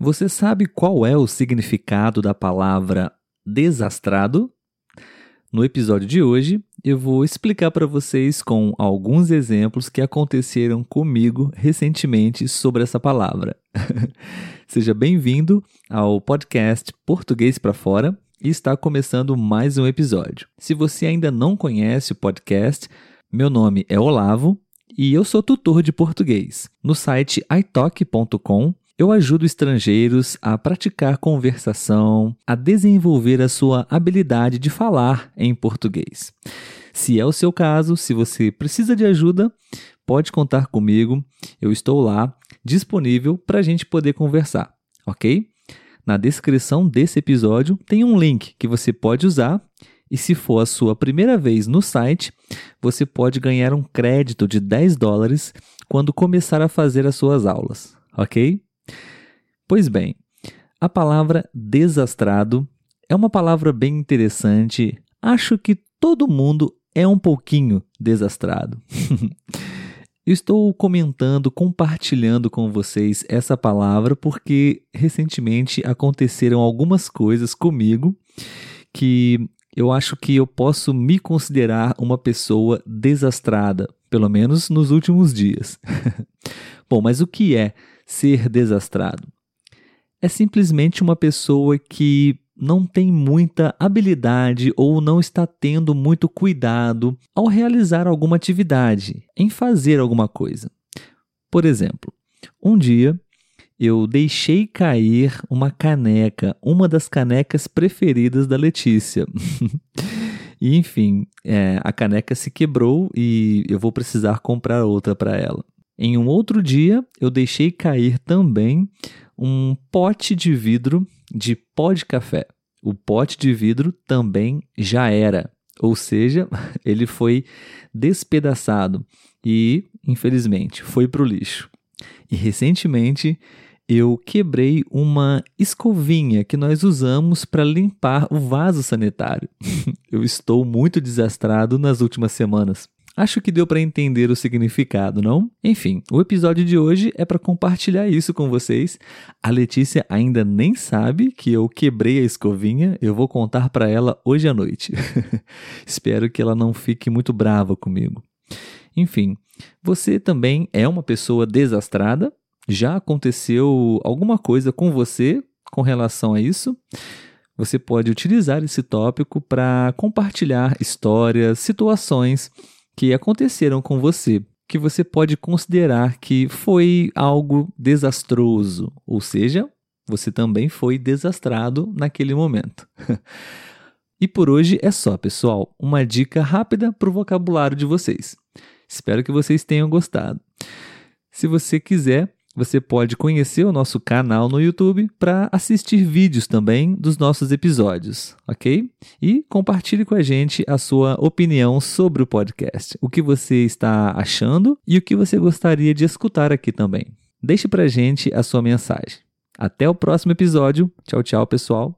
Você sabe qual é o significado da palavra desastrado? No episódio de hoje, eu vou explicar para vocês com alguns exemplos que aconteceram comigo recentemente sobre essa palavra. Seja bem-vindo ao podcast Português para Fora e está começando mais um episódio. Se você ainda não conhece o podcast, meu nome é Olavo e eu sou tutor de português. No site italk.com eu ajudo estrangeiros a praticar conversação, a desenvolver a sua habilidade de falar em português. Se é o seu caso, se você precisa de ajuda, pode contar comigo. Eu estou lá, disponível para a gente poder conversar, ok? Na descrição desse episódio tem um link que você pode usar e se for a sua primeira vez no site, você pode ganhar um crédito de 10 dólares quando começar a fazer as suas aulas, ok? Pois bem, a palavra desastrado é uma palavra bem interessante. Acho que todo mundo é um pouquinho desastrado. Estou comentando, compartilhando com vocês essa palavra porque recentemente aconteceram algumas coisas comigo que eu acho que eu posso me considerar uma pessoa desastrada, pelo menos nos últimos dias. Bom, mas o que é ser desastrado? É simplesmente uma pessoa que não tem muita habilidade ou não está tendo muito cuidado ao realizar alguma atividade, em fazer alguma coisa. Por exemplo, um dia eu deixei cair uma caneca, uma das canecas preferidas da Letícia. e enfim, é, a caneca se quebrou e eu vou precisar comprar outra para ela. Em um outro dia, eu deixei cair também um pote de vidro de pó de café. O pote de vidro também já era, ou seja, ele foi despedaçado e, infelizmente, foi para o lixo. E recentemente eu quebrei uma escovinha que nós usamos para limpar o vaso sanitário. eu estou muito desastrado nas últimas semanas. Acho que deu para entender o significado, não? Enfim, o episódio de hoje é para compartilhar isso com vocês. A Letícia ainda nem sabe que eu quebrei a escovinha, eu vou contar para ela hoje à noite. Espero que ela não fique muito brava comigo. Enfim, você também é uma pessoa desastrada? Já aconteceu alguma coisa com você com relação a isso? Você pode utilizar esse tópico para compartilhar histórias, situações que aconteceram com você que você pode considerar que foi algo desastroso, ou seja, você também foi desastrado naquele momento. e por hoje é só, pessoal. Uma dica rápida para o vocabulário de vocês. Espero que vocês tenham gostado. Se você quiser, você pode conhecer o nosso canal no YouTube para assistir vídeos também dos nossos episódios, ok? E compartilhe com a gente a sua opinião sobre o podcast, o que você está achando e o que você gostaria de escutar aqui também. Deixe para gente a sua mensagem. Até o próximo episódio. Tchau, tchau, pessoal.